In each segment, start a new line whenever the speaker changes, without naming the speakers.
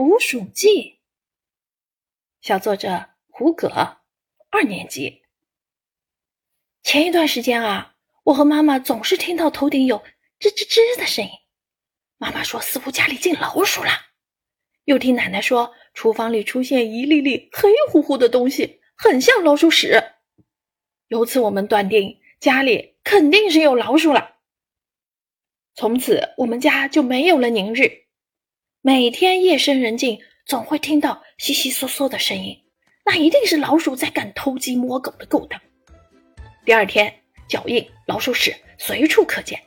捕鼠记》，小作者胡葛，二年级。前一段时间啊，我和妈妈总是听到头顶有吱吱吱的声音。妈妈说似乎家里进老鼠了，又听奶奶说厨房里出现一粒粒黑乎乎的东西，很像老鼠屎。由此我们断定家里肯定是有老鼠了。从此我们家就没有了宁日，每天夜深人静，总会听到悉悉嗦嗦的声音，那一定是老鼠在干偷鸡摸狗的勾当。第二天，脚印、老鼠屎随处可见。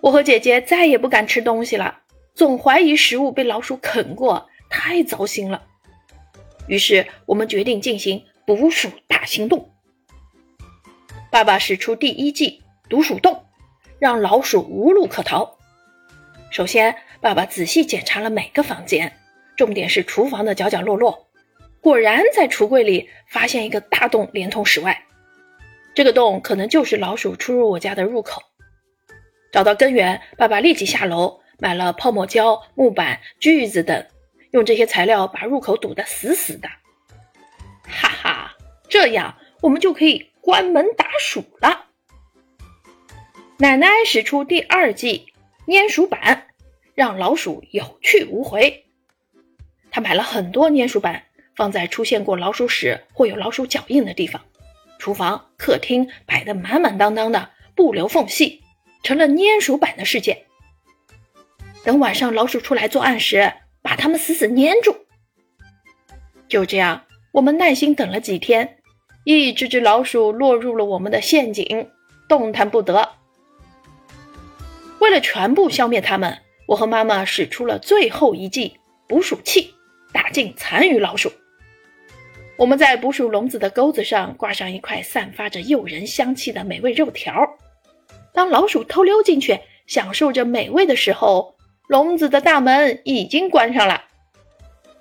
我和姐姐再也不敢吃东西了，总怀疑食物被老鼠啃过，太糟心了。于是我们决定进行捕鼠大行动。爸爸使出第一计毒鼠洞，让老鼠无路可逃。首先，爸爸仔细检查了每个房间，重点是厨房的角角落落。果然，在橱柜里发现一个大洞，连通室外。这个洞可能就是老鼠出入我家的入口。找到根源，爸爸立即下楼买了泡沫胶、木板、锯子等，用这些材料把入口堵得死死的。哈哈，这样我们就可以关门打鼠了。奶奶使出第二计粘鼠板，让老鼠有去无回。他买了很多粘鼠板，放在出现过老鼠屎或有老鼠脚印的地方。厨房、客厅摆得满满当当的，不留缝隙，成了粘鼠板的世界。等晚上老鼠出来作案时，把它们死死粘住。就这样，我们耐心等了几天，一只只老鼠落入了我们的陷阱，动弹不得。为了全部消灭它们，我和妈妈使出了最后一计捕鼠器，打进残余老鼠。我们在捕鼠笼子的钩子上挂上一块散发着诱人香气的美味肉条。当老鼠偷溜进去，享受着美味的时候，笼子的大门已经关上了。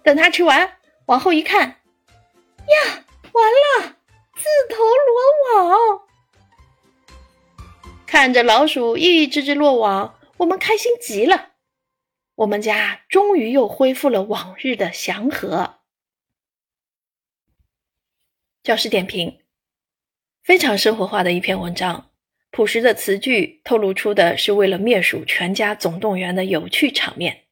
等它吃完，往后一看，呀，完了，自投罗网！看着老鼠一只只落网，我们开心极了。我们家终于又恢复了往日的祥和。教师点评：非常生活化的一篇文章，朴实的词句透露出的是为了灭鼠全家总动员的有趣场面。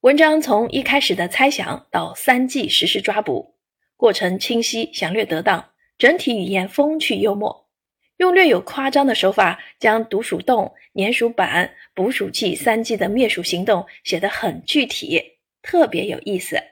文章从一开始的猜想到三季实施抓捕，过程清晰详略得当，整体语言风趣幽默，用略有夸张的手法将毒鼠洞、粘鼠板、捕鼠器三季的灭鼠行动写得很具体，特别有意思。